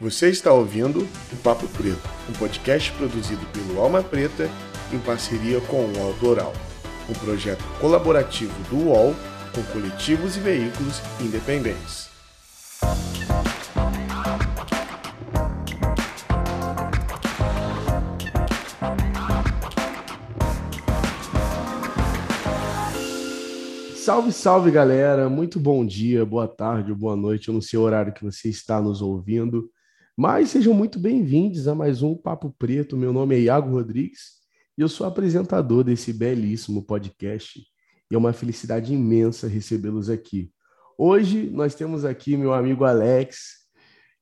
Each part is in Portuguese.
Você está ouvindo o Papo Preto, um podcast produzido pelo Alma Preta em parceria com o UOL Doral, um projeto colaborativo do UOL com coletivos e veículos independentes. Salve, salve galera! Muito bom dia, boa tarde boa noite. Eu não sei o horário que você está nos ouvindo, mas sejam muito bem-vindos a mais um Papo Preto. Meu nome é Iago Rodrigues e eu sou apresentador desse belíssimo podcast. E é uma felicidade imensa recebê-los aqui. Hoje nós temos aqui meu amigo Alex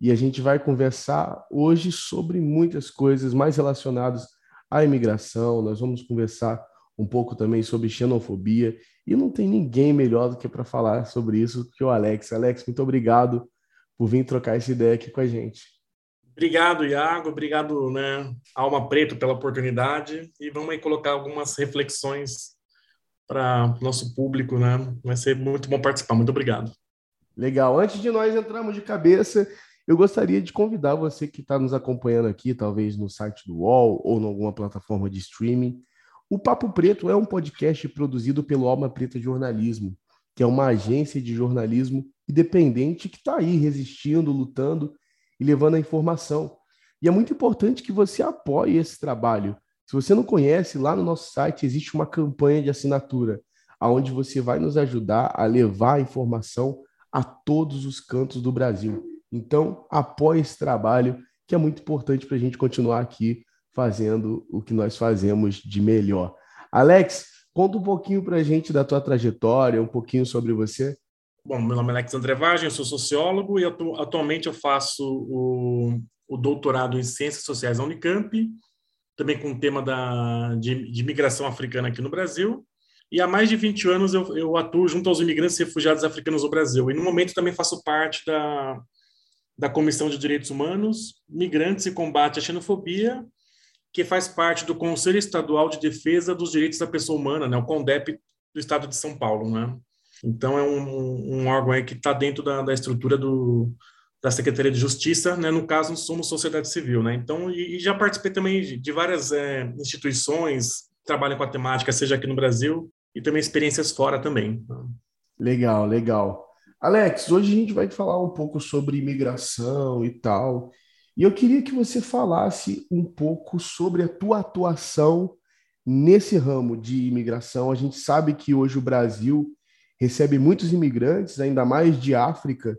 e a gente vai conversar hoje sobre muitas coisas mais relacionadas à imigração. Nós vamos conversar um pouco também sobre xenofobia e não tem ninguém melhor do que para falar sobre isso que o Alex. Alex, muito obrigado por vir trocar essa ideia aqui com a gente. Obrigado, Iago. Obrigado, né, Alma Preto, pela oportunidade. E vamos aí colocar algumas reflexões para o nosso público, né? Vai ser muito bom participar. Muito obrigado. Legal. Antes de nós entrarmos de cabeça, eu gostaria de convidar você que está nos acompanhando aqui, talvez no site do UOL ou em alguma plataforma de streaming, o Papo Preto é um podcast produzido pelo Alma Preta Jornalismo, que é uma agência de jornalismo independente que está aí resistindo, lutando e levando a informação. E é muito importante que você apoie esse trabalho. Se você não conhece, lá no nosso site existe uma campanha de assinatura, onde você vai nos ajudar a levar a informação a todos os cantos do Brasil. Então, apoie esse trabalho, que é muito importante para a gente continuar aqui fazendo o que nós fazemos de melhor. Alex, conta um pouquinho para a gente da tua trajetória, um pouquinho sobre você. Bom, meu nome é Alex André Vagem, eu sou sociólogo e atu atualmente eu faço o, o, doutorado em Ciências Sociais da Unicamp, também com o tema da, de, de migração africana aqui no Brasil. E há mais de 20 anos eu, eu atuo junto aos imigrantes e refugiados africanos no Brasil. E no momento também faço parte da, da Comissão de Direitos Humanos, Migrantes e Combate à Xenofobia que faz parte do Conselho Estadual de Defesa dos Direitos da Pessoa Humana, né, o CONDEP do Estado de São Paulo, né? Então é um, um órgão que está dentro da, da estrutura do, da Secretaria de Justiça, né? No caso, somos sociedade civil, né? Então, e, e já participei também de, de várias é, instituições que trabalham com a temática, seja aqui no Brasil e também experiências fora também. Legal, legal. Alex, hoje a gente vai falar um pouco sobre imigração e tal. E eu queria que você falasse um pouco sobre a tua atuação nesse ramo de imigração. A gente sabe que hoje o Brasil recebe muitos imigrantes, ainda mais de África.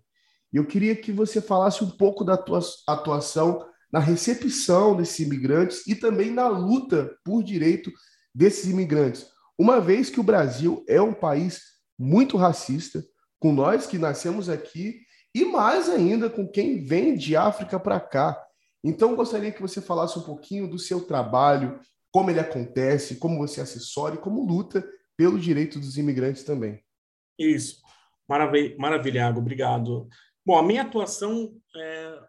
E eu queria que você falasse um pouco da tua atuação na recepção desses imigrantes e também na luta por direito desses imigrantes. Uma vez que o Brasil é um país muito racista, com nós que nascemos aqui e mais ainda com quem vem de África para cá. Então, gostaria que você falasse um pouquinho do seu trabalho, como ele acontece, como você assessora e como luta pelo direito dos imigrantes também. Isso. Maravilha, maravilha obrigado. Bom, a minha atuação é,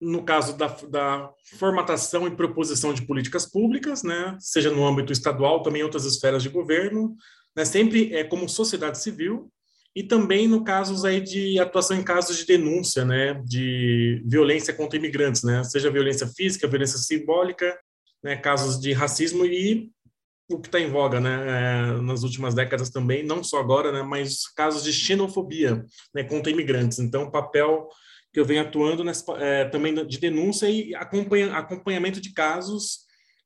no caso da, da, formatação e proposição de políticas públicas, né, seja no âmbito estadual, também em outras esferas de governo, né, sempre é como sociedade civil, e também no casos aí de atuação em casos de denúncia, né, de violência contra imigrantes, né, seja violência física, violência simbólica, né, casos de racismo e o que está em voga, né, é, nas últimas décadas também, não só agora, né, mas casos de xenofobia, né, contra imigrantes. Então, o papel que eu venho atuando nessa, é, também de denúncia e acompanha, acompanhamento de casos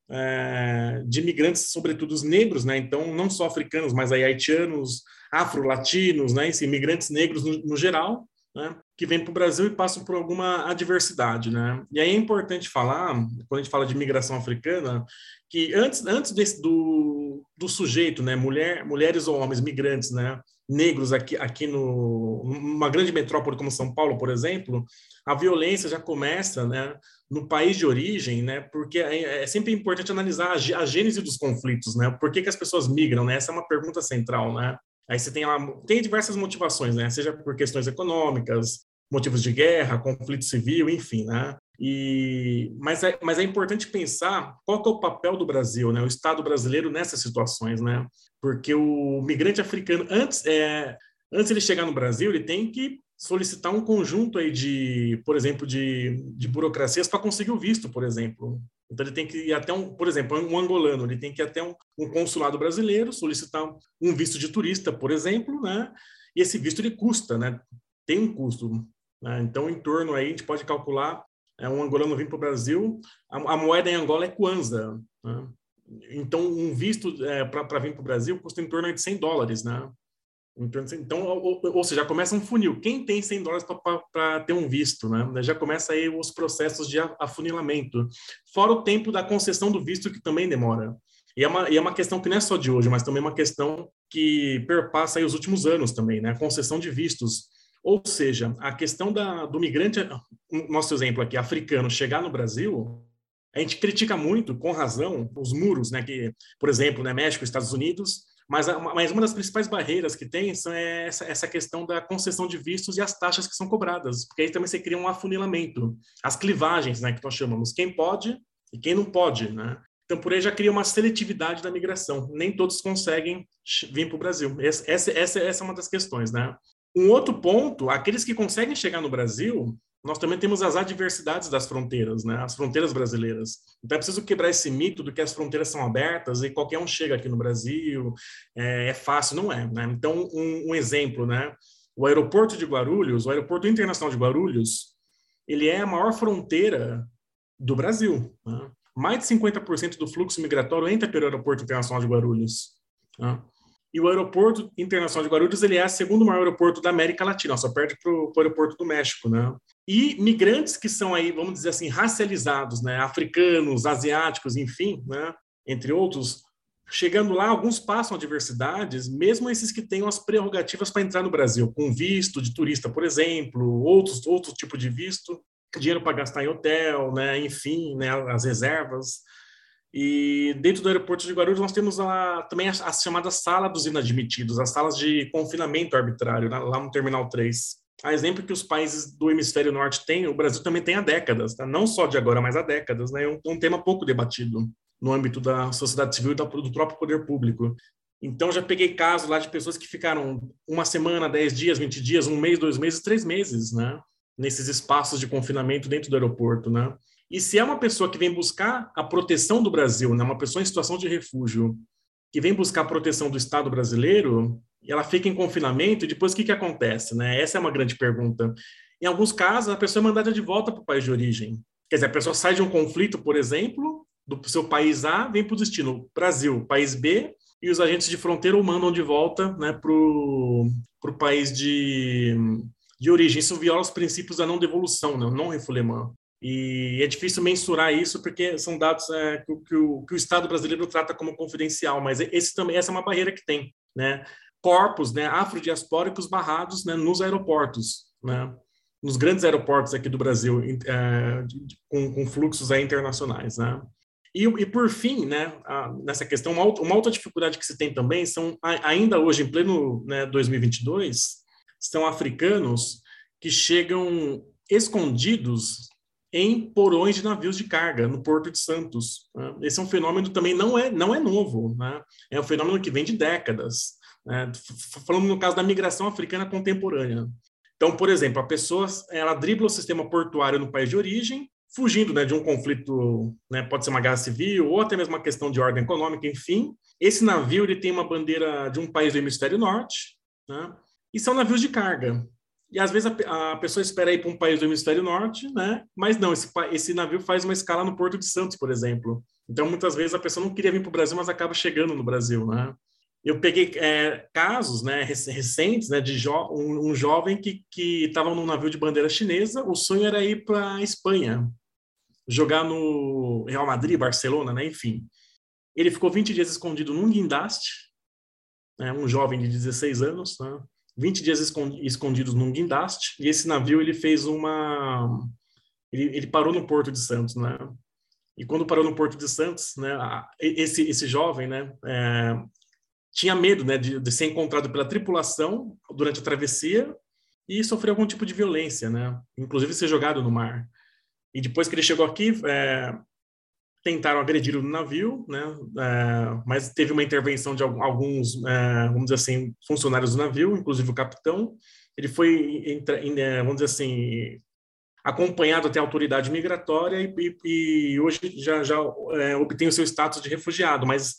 é, de imigrantes, sobretudo os negros, né? Então, não só africanos, mas aí haitianos, afro-latinos, né? imigrantes negros no, no geral, né? Que vêm para o Brasil e passam por alguma adversidade, né? E aí é importante falar, quando a gente fala de imigração africana, que antes, antes desse, do, do sujeito, né? Mulher, mulheres ou homens migrantes, né? Negros aqui, aqui no uma grande metrópole como São Paulo, por exemplo, a violência já começa, né? no país de origem, né? Porque é, é sempre importante analisar a, a, gênese dos conflitos, né? Por que, que as pessoas migram, né? Essa é uma pergunta central, né? Aí você tem lá, tem diversas motivações, né? Seja por questões econômicas, motivos de guerra, conflito civil, enfim, né? E, mas, é, mas é importante pensar qual é o papel do Brasil, né? O Estado brasileiro nessas situações, né? Porque o migrante africano, antes, é, antes ele chegar no Brasil, ele tem que solicitar um conjunto aí de, por exemplo, de, de burocracias para conseguir o visto, por exemplo. Então ele tem que ir até um, por exemplo, um angolano, ele tem que ir até um, um consulado brasileiro, solicitar um visto de turista, por exemplo, né? E esse visto ele custa, né? Tem um custo. Né? Então, em torno aí, a gente pode calcular, é, um angolano vir para o Brasil, a, a, moeda em Angola é kwanza. Né? Então, um visto é, para vir para o Brasil custa em torno de 100 dólares, né? Então, ou, ou, seja, já começa um funil. Quem tem 100 dólares para ter um visto, né? Já começa aí os processos de afunilamento. Fora o tempo da concessão do visto, que também demora. E é uma, e é uma questão que não é só de hoje, mas também é uma questão que perpassa os últimos anos também, né? A concessão de vistos. Ou seja, a questão da, do migrante, nosso exemplo aqui, africano, chegar no Brasil, a gente critica muito, com razão, os muros, né? Que, por exemplo, né, México, Estados Unidos, mas, mas uma das principais barreiras que tem são é essa, essa questão da concessão de vistos e as taxas que são cobradas, porque aí também você cria um afunilamento, as clivagens, né, que nós chamamos, quem pode e quem não pode, né? Então, por aí já cria uma seletividade da migração. Nem todos conseguem vir para o Brasil. Essa, essa, essa é uma das questões, né? Um outro ponto, aqueles que conseguem chegar no Brasil, nós também temos as adversidades das fronteiras, né? As fronteiras brasileiras. Então é preciso quebrar esse mito do que as fronteiras são abertas e qualquer um chega aqui no Brasil, é, é fácil, não é, né? Então um, um, exemplo, né? O aeroporto de Guarulhos, o aeroporto internacional de Guarulhos, ele é a maior fronteira do Brasil. Né? Mais de 50% do fluxo migratório entra pelo aeroporto internacional de Guarulhos. Né? E o aeroporto internacional de Guarulhos ele é o segundo maior aeroporto da América Latina, só perde para o aeroporto do México, né? E migrantes que são aí, vamos dizer assim, racializados, né? Africanos, asiáticos, enfim, né? Entre outros, chegando lá, alguns passam adversidades, mesmo esses que tenham as prerrogativas para entrar no Brasil, com visto de turista, por exemplo, outros outro tipo de visto, dinheiro para gastar em hotel, né? Enfim, né? As reservas. E dentro do aeroporto de Guarulhos nós temos a, também as, as, chamadas salas dos inadmitidos, as salas de confinamento arbitrário, né, lá no Terminal 3. A exemplo que os países do hemisfério norte têm, o Brasil também tem há décadas, tá? não só de agora, mas há décadas. Né? É um, um tema pouco debatido no âmbito da sociedade civil e do próprio poder público. Então, já peguei casos lá de pessoas que ficaram uma semana, dez dias, vinte dias, um mês, dois meses, três meses, né? Nesses espaços de confinamento dentro do aeroporto, né? E se é uma pessoa que vem buscar a proteção do Brasil, né, uma pessoa em situação de refúgio, que vem buscar a proteção do Estado brasileiro, e ela fica em confinamento, e depois o que, que acontece? Né? Essa é uma grande pergunta. Em alguns casos, a pessoa é mandada de volta para o país de origem. Quer dizer, a pessoa sai de um conflito, por exemplo, do seu país A, vem para o destino Brasil, país B, e os agentes de fronteira o mandam de volta né, para o país de, de origem. Isso viola os princípios da não devolução, né, não refoulement. E é difícil mensurar isso porque são dados é, que, que, o, que, o, Estado brasileiro trata como confidencial, mas esse também essa é uma barreira que tem, né? Corpos, né, afrodiaspóricos barrados né, nos aeroportos, né? Nos grandes aeroportos aqui do Brasil, é, de, com, com, fluxos internacionais, né? E, e por fim, né, nessa questão, uma, uma, outra dificuldade que se tem também são, ainda hoje, em pleno né, 2022, são africanos que chegam escondidos em porões de navios de carga no Porto de Santos. Né? Esse é um fenômeno também não é não é novo, né? é um fenômeno que vem de décadas. Né? Falando no caso da migração africana contemporânea. Então, por exemplo, a pessoa ela dribla o sistema portuário no país de origem, fugindo né, de um conflito, né, pode ser uma guerra civil ou até mesmo uma questão de ordem econômica, enfim. Esse navio ele tem uma bandeira de um país do hemisfério norte, né, e são navios de carga. E às vezes a, a pessoa espera ir para um país do hemisfério norte, né? Mas não, esse, esse navio faz uma escala no Porto de Santos, por exemplo. Então, muitas vezes a pessoa não queria vir para o Brasil, mas acaba chegando no Brasil, né? Eu peguei é, casos né, recentes né, de jo um, um, jovem que estava num navio de bandeira chinesa, o sonho era ir para a Espanha, jogar no Real Madrid, Barcelona, né, enfim. Ele ficou 20 dias escondido num guindaste, né, um jovem de 16 anos, né, 20 dias escondidos num guindaste, e esse navio ele fez uma... Ele, ele, parou no Porto de Santos, né? E quando parou no Porto de Santos, né, esse, esse jovem, né, é, tinha medo, né, de, de, ser encontrado pela tripulação durante a travessia e sofrer algum tipo de violência, né? Inclusive ser jogado no mar. E depois que ele chegou aqui, é, tentaram agredir o navio, né? É, mas teve uma intervenção de alguns, é, vamos dizer assim, funcionários do navio, inclusive o capitão, ele foi, é, vamos dizer assim, acompanhado até a autoridade migratória e, e hoje já, já é, obtém o seu status de refugiado, mas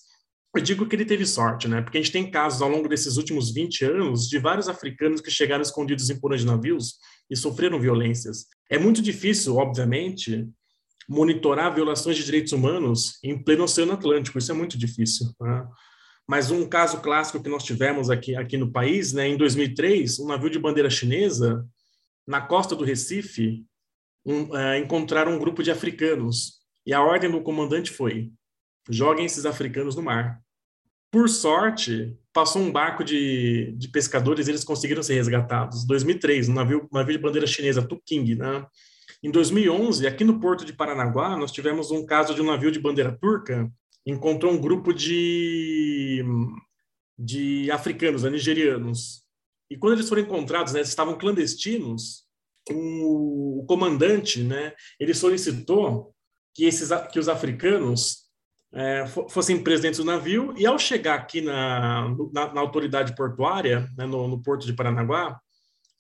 eu digo que ele teve sorte, né? Porque a gente tem casos ao longo desses últimos 20 anos de vários africanos que chegaram escondidos em porões de navios e sofreram violências. É muito difícil, obviamente, monitorar violações de direitos humanos em pleno Oceano Atlântico. Isso é muito difícil. Né? Mas um caso clássico que nós tivemos aqui, aqui no país, né, em 2003, um navio de bandeira chinesa, na costa do Recife, um, é, encontraram um grupo de africanos. E a ordem do comandante foi: joguem esses africanos no mar. Por sorte, passou um barco de, de pescadores eles conseguiram ser resgatados. 2003, um navio, um navio de bandeira chinesa, Tuking, né? Em 2011, aqui no porto de Paranaguá, nós tivemos um caso de um navio de bandeira turca encontrou um grupo de, de africanos, né, nigerianos. E quando eles foram encontrados, né, eles estavam clandestinos, o, o comandante, né, ele solicitou que, esses, que os africanos é, fossem presos dentro do navio, e ao chegar aqui na, na, na autoridade portuária, né, no, no porto de Paranaguá,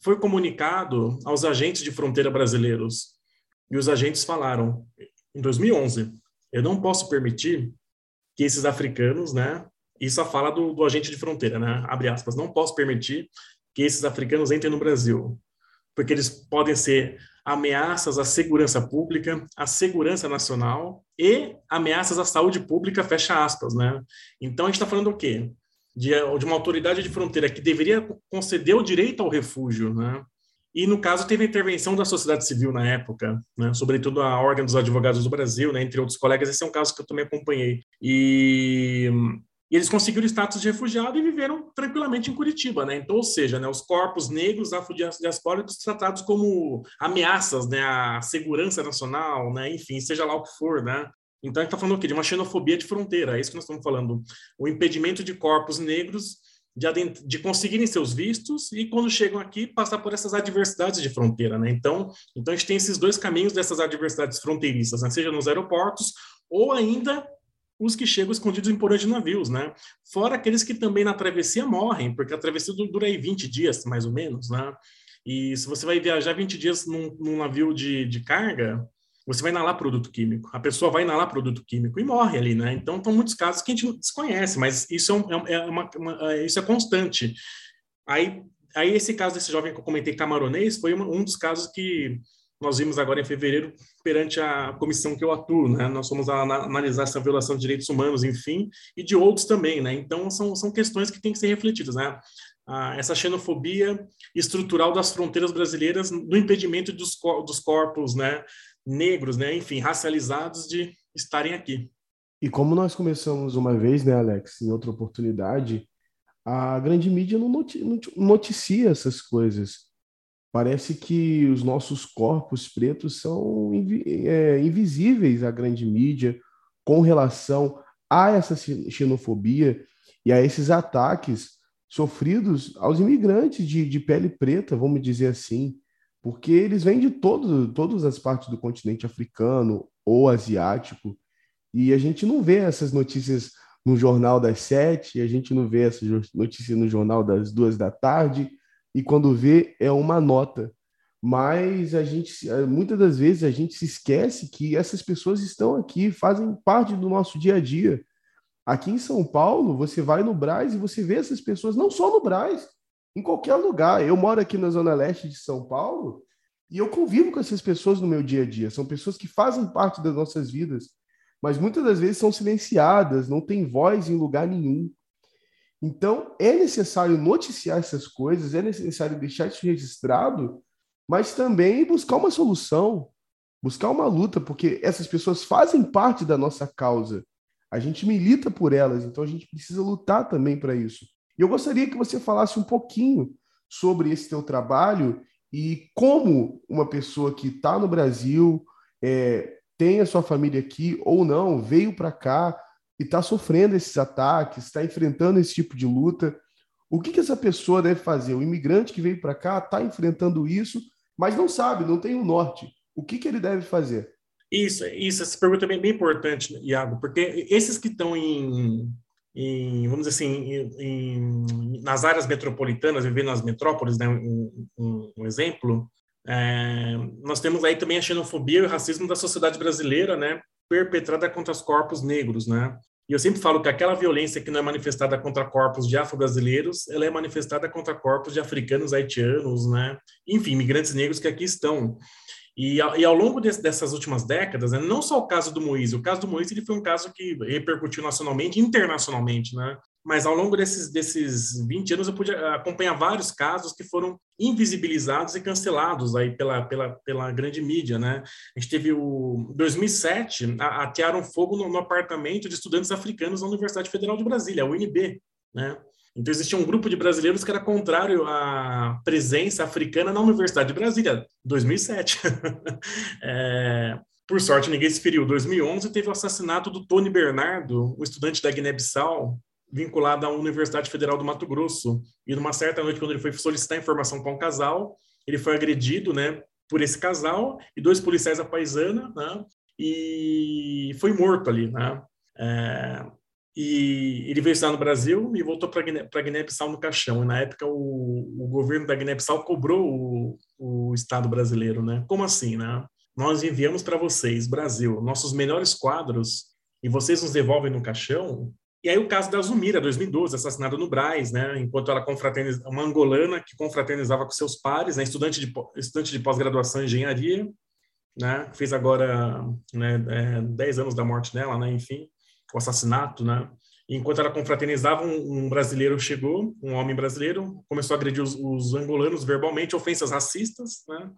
foi comunicado aos agentes de fronteira brasileiros. E os agentes falaram, em 2011, eu não posso permitir que esses africanos, né, isso a fala do, do agente de fronteira, né, abre aspas, não posso permitir que esses africanos entrem no Brasil, porque eles podem ser ameaças à segurança pública, à segurança nacional e ameaças à saúde pública, fecha aspas, né? Então a gente está falando o quê? De, de, uma autoridade de fronteira que deveria conceder o direito ao refúgio, né? E, no caso, teve a intervenção da sociedade civil na época, né? sobretudo a Ordem dos Advogados do Brasil, né? entre outros colegas. Esse é um caso que eu também acompanhei. E, e eles conseguiram o status de refugiado e viveram tranquilamente em Curitiba. Né? Então, ou seja, né? os corpos negros afrodiaspóricos tratados como ameaças né? à segurança nacional, né? enfim, seja lá o que for. Né? Então, a gente está falando o quê? De uma xenofobia de fronteira, é isso que nós estamos falando. O impedimento de corpos negros de, de conseguirem seus vistos e, quando chegam aqui, passar por essas adversidades de fronteira. Né? Então, então, a gente tem esses dois caminhos dessas adversidades fronteiriças, né? seja nos aeroportos ou ainda os que chegam escondidos em porões de navios, né? Fora aqueles que também na travessia morrem, porque a travessia dura aí 20 dias, mais ou menos, né? E se você vai viajar 20 dias num, num navio de, de carga, você vai inalar produto químico. A pessoa vai inalar produto químico e morre ali, né? Então, são muitos casos que a gente desconhece, mas isso é, é, é uma, uma, é, isso é constante. Aí, aí, esse caso desse jovem que eu comentei, camaronês, foi um, dos casos que nós vimos agora em fevereiro perante a comissão que eu atuo, né? Nós fomos analisar essa violação de direitos humanos, enfim, e de outros também, né? Então, são, são questões que têm que ser refletidas, né? Ah, essa xenofobia estrutural das fronteiras brasileiras no impedimento dos, dos corpos, né? Negros, né, enfim, racializados de estarem aqui. E como nós começamos uma vez, né, Alex, em outra oportunidade, a grande mídia não noticia essas coisas. Parece que os nossos corpos pretos são é, invisíveis à grande mídia com relação a essa xenofobia e a esses ataques sofridos aos imigrantes de, de pele preta, vamos dizer assim porque eles vêm de todo, todas as partes do continente africano ou asiático, e a gente não vê essas notícias no jornal das sete, a gente não vê essas notícias no jornal das duas da tarde, e quando vê é uma nota. Mas a gente, muitas das vezes, a gente se esquece que essas pessoas estão aqui, fazem parte do nosso dia a dia. Aqui em São Paulo, você vai no Braz e você vê essas pessoas, não só no Braz, em qualquer lugar. Eu moro aqui na Zona Leste de São Paulo e eu convivo com essas pessoas no meu dia a dia. São pessoas que fazem parte das nossas vidas, mas muitas das vezes são silenciadas, não têm voz em lugar nenhum. Então, é necessário noticiar essas coisas, é necessário deixar isso registrado, mas também buscar uma solução, buscar uma luta, porque essas pessoas fazem parte da nossa causa. A gente milita por elas, então a gente precisa lutar também para isso. E eu gostaria que você falasse um pouquinho sobre esse teu trabalho e como uma pessoa que está no Brasil, é, tem a sua família aqui ou não, veio para cá e está sofrendo esses ataques, está enfrentando esse tipo de luta. O que, que essa pessoa deve fazer? O imigrante que veio para cá está enfrentando isso, mas não sabe, não tem o norte. O que, que ele deve fazer? Isso, isso, essa pergunta é bem, bem importante, Iago, porque esses que estão em, em, vamos dizer assim, em, nas áreas metropolitanas, vivendo nas metrópoles, né, um, um, um exemplo, é, nós temos aí também a xenofobia e o racismo da sociedade brasileira, né, perpetrada contra os corpos negros, né? E eu sempre falo que aquela violência que não é manifestada contra corpos de afro-brasileiros, ela é manifestada contra corpos de africanos, haitianos, né? Enfim, imigrantes negros que aqui estão. E, e ao longo de, dessas últimas décadas, né, não só o caso do Moise, o caso do Moise ele foi um caso que repercutiu nacionalmente, internacionalmente, né? Mas ao longo desses, desses 20 anos eu pude acompanhar vários casos que foram invisibilizados e cancelados aí pela, pela, pela grande mídia, né? A gente teve o 2007, atearam fogo no, no apartamento de estudantes africanos da Universidade Federal de Brasília, a UNB, né? Então, existia um grupo de brasileiros que era contrário à presença africana na Universidade de Brasília, 2007. é, por sorte, ninguém se feriu. 2011 teve o assassinato do Tony Bernardo, o estudante da Guiné-Bissau, vinculado à Universidade Federal do Mato Grosso. E numa certa noite, quando ele foi solicitar informação para um casal, ele foi agredido, né, por esse casal e dois policiais da paisana, né, e foi morto ali, né. É, e ele veio estar no Brasil e voltou para a Guiné-Bissau no caixão. E na época o, o governo da Guiné-Bissau cobrou o, o Estado brasileiro, né? Como assim, né? Nós enviamos para vocês, Brasil, nossos melhores quadros e vocês nos devolvem no caixão? E aí o caso da Zumira, 2012, assassinada no Braz, né? Enquanto ela confraternizava, uma angolana que confraternizava com seus pares, né? Estudante de, estudante de pós-graduação em engenharia, né? Fez agora né, é, 10 anos da morte dela, né? Enfim o assassinato, né? Enquanto ela confraternizava, um, um, brasileiro chegou, um homem brasileiro, começou a agredir os, os, angolanos verbalmente, ofensas racistas, né?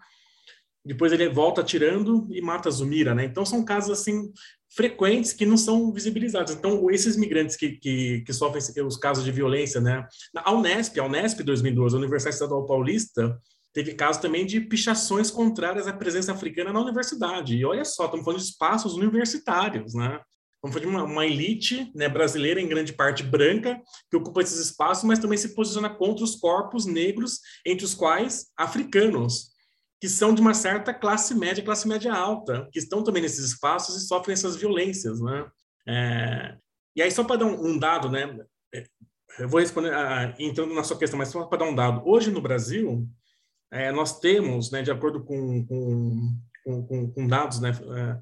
Depois ele volta atirando e mata Zumira, né? Então são casos assim frequentes que não são visibilizados. Então esses migrantes que, que, que sofrem os casos de violência, né? A Unesp, a Unesp 2012, a Universidade Estadual Paulista, teve casos também de pichações contrárias à presença africana na universidade. E olha só, estamos falando de espaços universitários, né? Vamos falar de uma, uma, elite né, brasileira, em grande parte branca, que ocupa esses espaços, mas também se posiciona contra os corpos negros, entre os quais africanos, que são de uma certa classe média, classe média alta, que estão também nesses espaços e sofrem essas violências. Né? É, e aí, só para dar um, dado, né, é, eu vou responder, ah, entrando na sua questão, mas só para dar um dado. Hoje, no Brasil, é, nós temos, né, de acordo com, com, com, com dados, né, é,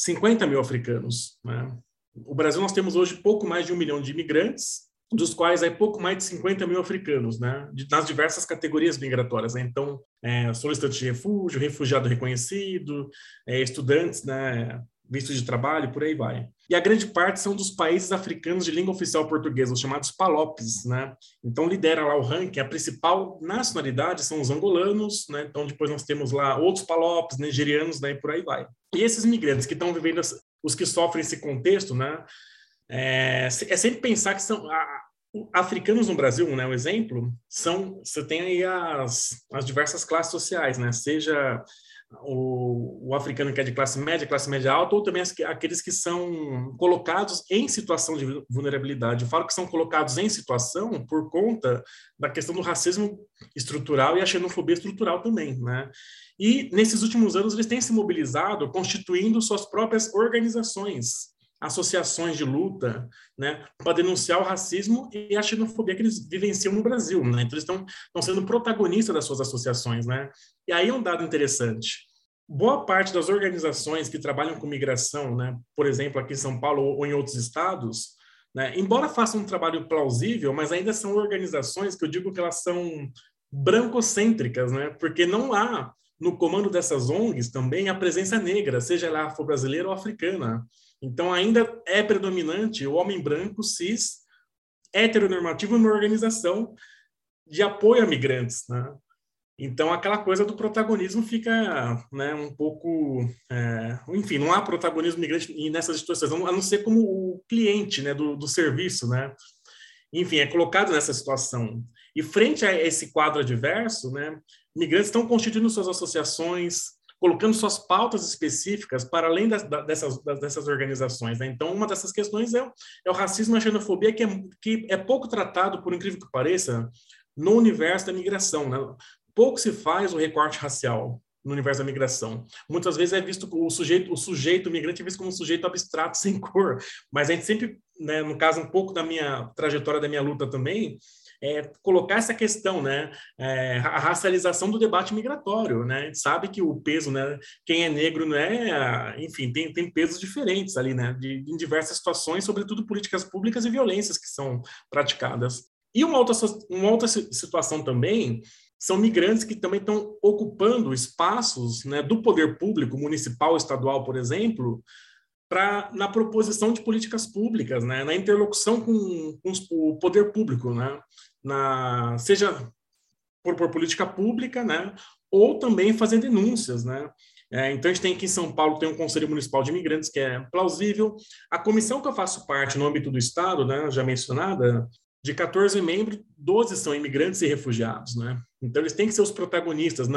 50 mil africanos. Né? O Brasil, nós temos hoje pouco mais de um milhão de imigrantes, dos quais é pouco mais de 50 mil africanos, né? nas diversas categorias migratórias. Né? Então, é, solicitante de refúgio, refugiado reconhecido, é, estudantes, né? Visto de trabalho, por aí vai. E a grande parte são dos países africanos de língua oficial portuguesa, os chamados PALOPs, né? Então lidera lá o ranking, a principal nacionalidade são os angolanos, né? Então depois nós temos lá outros PALOPs, nigerianos, né? E por aí vai. E esses migrantes que estão vivendo, os que sofrem esse contexto, né? É, é sempre pensar que são a, africanos no Brasil, né? Um exemplo são você tem aí as, as diversas classes sociais, né? Seja o, o, africano que é de classe média, classe média alta, ou também aqueles que são colocados em situação de vulnerabilidade. Eu falo que são colocados em situação por conta da questão do racismo estrutural e a xenofobia estrutural também, né? E nesses últimos anos eles têm se mobilizado, constituindo suas próprias organizações, associações de luta, né, para denunciar o racismo e a xenofobia que eles vivenciam no Brasil, né? Então eles estão, estão sendo protagonistas das suas associações, né? E aí é um dado interessante. Boa parte das organizações que trabalham com migração, né, por exemplo, aqui em São Paulo ou em outros estados, né, embora façam um trabalho plausível, mas ainda são organizações que eu digo que elas são brancocêntricas, né? Porque não há no comando dessas ONGs também a presença negra, seja ela afro-brasileira ou africana. Então, ainda é predominante o homem branco, cis, heteronormativo numa organização de apoio a migrantes, né? Então, aquela coisa do protagonismo fica né, um pouco... É, enfim, não há protagonismo migrante nessas situações, a não ser como o cliente né, do, do serviço, né? Enfim, é colocado nessa situação. E frente a esse quadro adverso, né, migrantes estão constituindo suas associações, colocando suas pautas específicas para além das, dessas, dessas organizações. Né? Então, uma dessas questões é, é, o racismo e a xenofobia, que é, que é pouco tratado, por incrível que pareça, no universo da migração. Né? Pouco se faz o recorte racial. no universo da migração. Muitas vezes é visto o sujeito, o sujeito migrante é visto como um sujeito abstrato sem cor, mas a gente sempre, né, no caso um pouco da minha trajetória da minha luta também, é, colocar essa questão, né, é, a racialização do debate migratório, né, a gente sabe que o peso, né, quem é negro, né, enfim, tem, tem pesos diferentes ali, né, de, em diversas situações, sobretudo políticas públicas e violências que são praticadas. E uma outra, uma outra situação também são migrantes que também estão ocupando espaços né, do poder público, municipal, estadual, por exemplo, para na proposição de políticas públicas, né, na interlocução com, com o poder público, né, na, seja por, por política pública, né, ou também fazer denúncias, né. É, então, a gente tem aqui em São Paulo, tem um Conselho Municipal de Imigrantes, que é plausível. A comissão que eu faço parte no âmbito do Estado, né, já mencionada, de 14 membros, 12 são imigrantes e refugiados, né? Então eles têm que ser os protagonistas.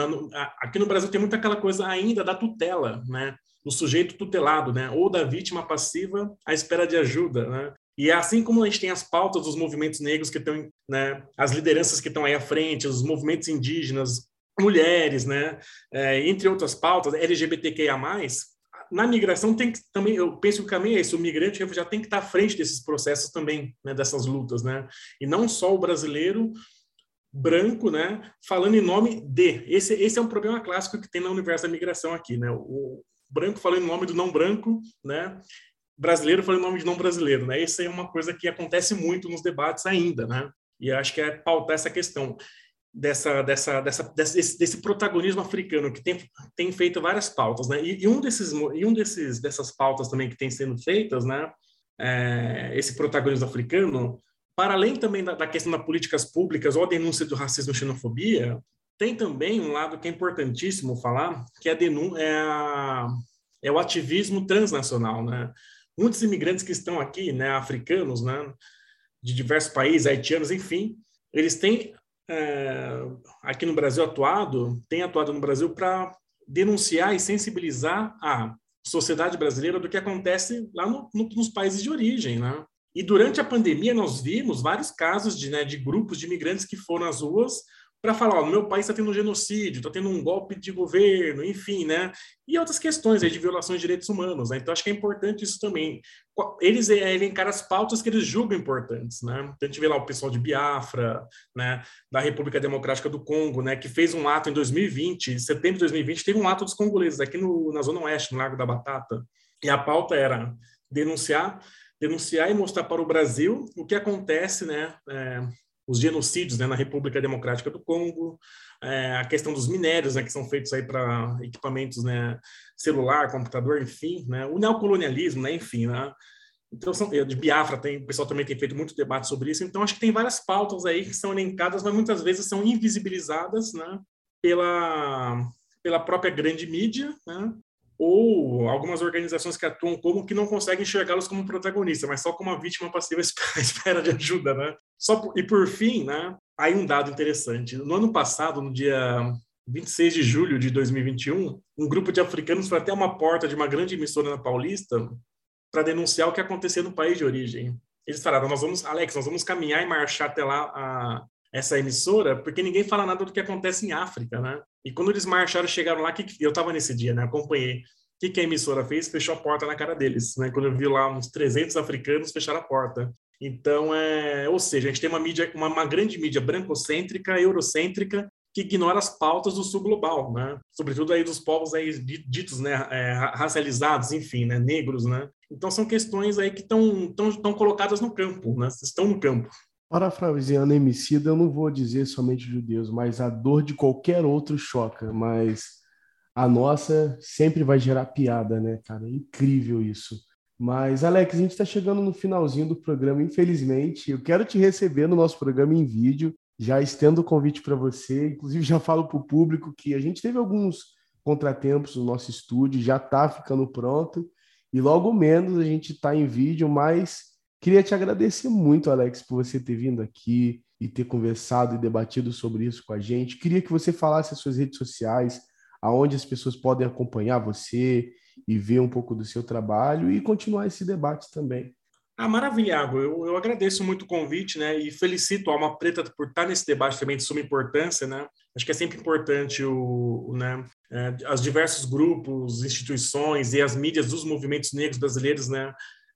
Aqui no Brasil tem muita aquela coisa ainda da tutela, né? Do sujeito tutelado, né? Ou da vítima passiva à espera de ajuda, né? E é assim como a gente tem as pautas dos movimentos negros que estão, né? As lideranças que estão aí à frente, os movimentos indígenas, mulheres, né? É, entre outras pautas, LGBTQIA+, na migração tem que também, eu penso que o caminho é esse, o migrante refugiado tem que estar à frente desses processos também, né, dessas lutas, né? E não só o brasileiro branco, né, falando em nome de. Esse, esse é um problema clássico que tem no universo da migração aqui, né? O branco falando em nome do não branco, né? Brasileiro falando nome de não brasileiro, né? Isso é uma coisa que acontece muito nos debates ainda, né? E acho que é pautar essa questão dessa, dessa, dessa, desse, desse, protagonismo africano que tem, tem feito várias pautas, né? E, e, um desses e um desses dessas pautas também que tem sendo feitas, né? É, esse protagonismo africano, para além também da, da, questão das políticas públicas ou a denúncia do racismo e xenofobia, tem também um lado que é importantíssimo falar, que é, a denúncia, é, a, é o ativismo transnacional, né? Muitos imigrantes que estão aqui, né, africanos, né, de diversos países, haitianos, enfim, eles têm é, aqui no Brasil atuado, tem atuado no Brasil para denunciar e sensibilizar a sociedade brasileira do que acontece lá no, no, nos países de origem, né? E durante a pandemia nós vimos vários casos de, né, de grupos de imigrantes que foram às ruas para falar, ó, meu país está tendo um genocídio, está tendo um golpe de governo, enfim, né? E outras questões aí de violações de direitos humanos, né? Então acho que é importante isso também. Eles é, elencar as pautas que eles julgam importantes, né? Então a gente vê lá o pessoal de Biafra, né? Da República Democrática do Congo, né? Que fez um ato em 2020, em setembro de 2020, teve um ato dos congoleses aqui no, na Zona Oeste, no Lago da Batata. E a pauta era denunciar denunciar e mostrar para o Brasil o que acontece, né, é, os genocídios né, na República Democrática do Congo, é, a questão dos minérios né, que são feitos aí para equipamentos né, celular, computador, enfim, né, o neocolonialismo, né, enfim, né, então são, de Biafra tem, o pessoal também tem feito muito debate sobre isso, então acho que tem várias pautas aí que são elencadas, mas muitas vezes são invisibilizadas, né, pela pela própria grande mídia, né, ou algumas organizações que atuam como que não conseguem enxergá-los como protagonista, mas só como uma vítima passiva à espera de ajuda, né? Só por, e por fim, né? Aí um dado interessante. No ano passado, no dia 26 de julho de 2021, um grupo de africanos foi até uma porta de uma grande emissora na Paulista para denunciar o que acontecia no país de origem. Eles falaram: "Nós vamos, Alex, nós vamos caminhar e marchar até lá a, essa emissora, porque ninguém fala nada do que acontece em África, né? E quando eles marcharam, chegaram lá, que eu estava nesse dia, né? Acompanhei. O que, que a emissora fez? Fechou a porta na cara deles, né? Quando eu vi lá uns 300 africanos fecharam a porta. Então, é, ou seja, a gente tem uma mídia, uma, uma grande mídia brancocêntrica, eurocêntrica, que ignora as pautas do sul global, né? Sobretudo aí dos povos aí ditos, né, é, racializados, enfim, né, negros, né? Então são questões aí que estão colocadas no campo, né? Estão no campo. Parafraseando Emicida, eu não vou dizer somente judeus, mas a dor de qualquer outro choca, mas a nossa sempre vai gerar piada, né, cara? É incrível isso. Mas, Alex, a gente está chegando no finalzinho do programa, infelizmente. Eu quero te receber no nosso programa em vídeo. Já estendo o convite para você. Inclusive, já falo para o público que a gente teve alguns contratempos no nosso estúdio, já está ficando pronto. E logo menos a gente está em vídeo, mas Queria te agradecer muito, Alex, por você ter vindo aqui e ter conversado e debatido sobre isso com a gente. Queria que você falasse as suas redes sociais, aonde as pessoas podem acompanhar você e ver um pouco do seu trabalho e continuar esse debate também. Ah, maravilha, eu, eu agradeço muito o convite, né, e felicito a Alma Preta por estar nesse debate também de suma importância, né. Acho que é sempre importante o, o né, é, os diversos grupos, instituições e as mídias dos movimentos negros brasileiros, né,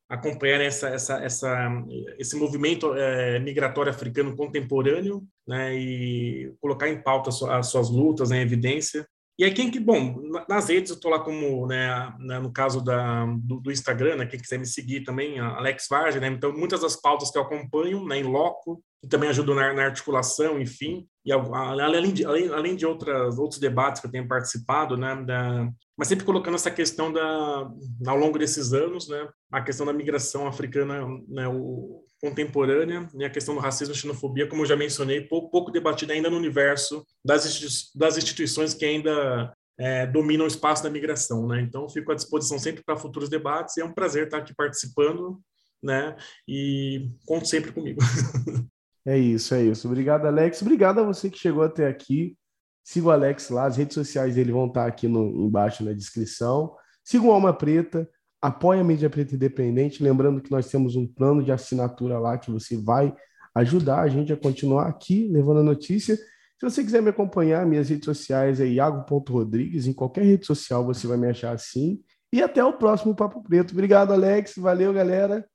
acompanhar essa, essa, essa, esse movimento é, migratório africano contemporâneo, né, e colocar em pauta as suas lutas, né, em evidência. E aí quem que, bom, nas redes eu estou lá como, né, no caso da, do, do, Instagram, né, quem quiser me seguir também, Alex Vargas, né, então muitas das pautas que eu acompanho, né, em loco, e também ajudo na, na articulação, enfim, e além de, além, além de outras, outros debates que eu tenho participado, né, da, mas sempre colocando essa questão da, ao longo desses anos, né, a questão da migração africana, né, o, contemporânea, né, a questão do racismo e xenofobia, como eu já mencionei, pouco, pouco debatida ainda no universo das, instituições, das instituições que ainda é, dominam o espaço da migração, né? Então, fico à disposição sempre para futuros debates e é um prazer estar aqui participando, né? E conto sempre comigo. É isso, é isso. Obrigado, Alex. Obrigado a você que chegou até aqui. Siga o Alex lá, as redes sociais dele vão estar aqui no, embaixo na descrição. Siga o Alma Preta, apoie a Mídia Preta Independente. Lembrando que nós temos um plano de assinatura lá que você vai ajudar a gente a continuar aqui levando a notícia. Se você quiser me acompanhar, minhas redes sociais é iago.rodrigues. Em qualquer rede social você vai me achar assim. E até o próximo Papo Preto. Obrigado, Alex. Valeu, galera.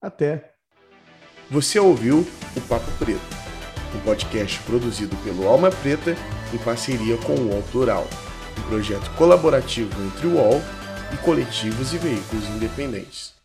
Até. Você ouviu o Papo Preto, um podcast produzido pelo Alma Preta em parceria com o UOL Plural, um projeto colaborativo entre o UOL e coletivos e veículos independentes.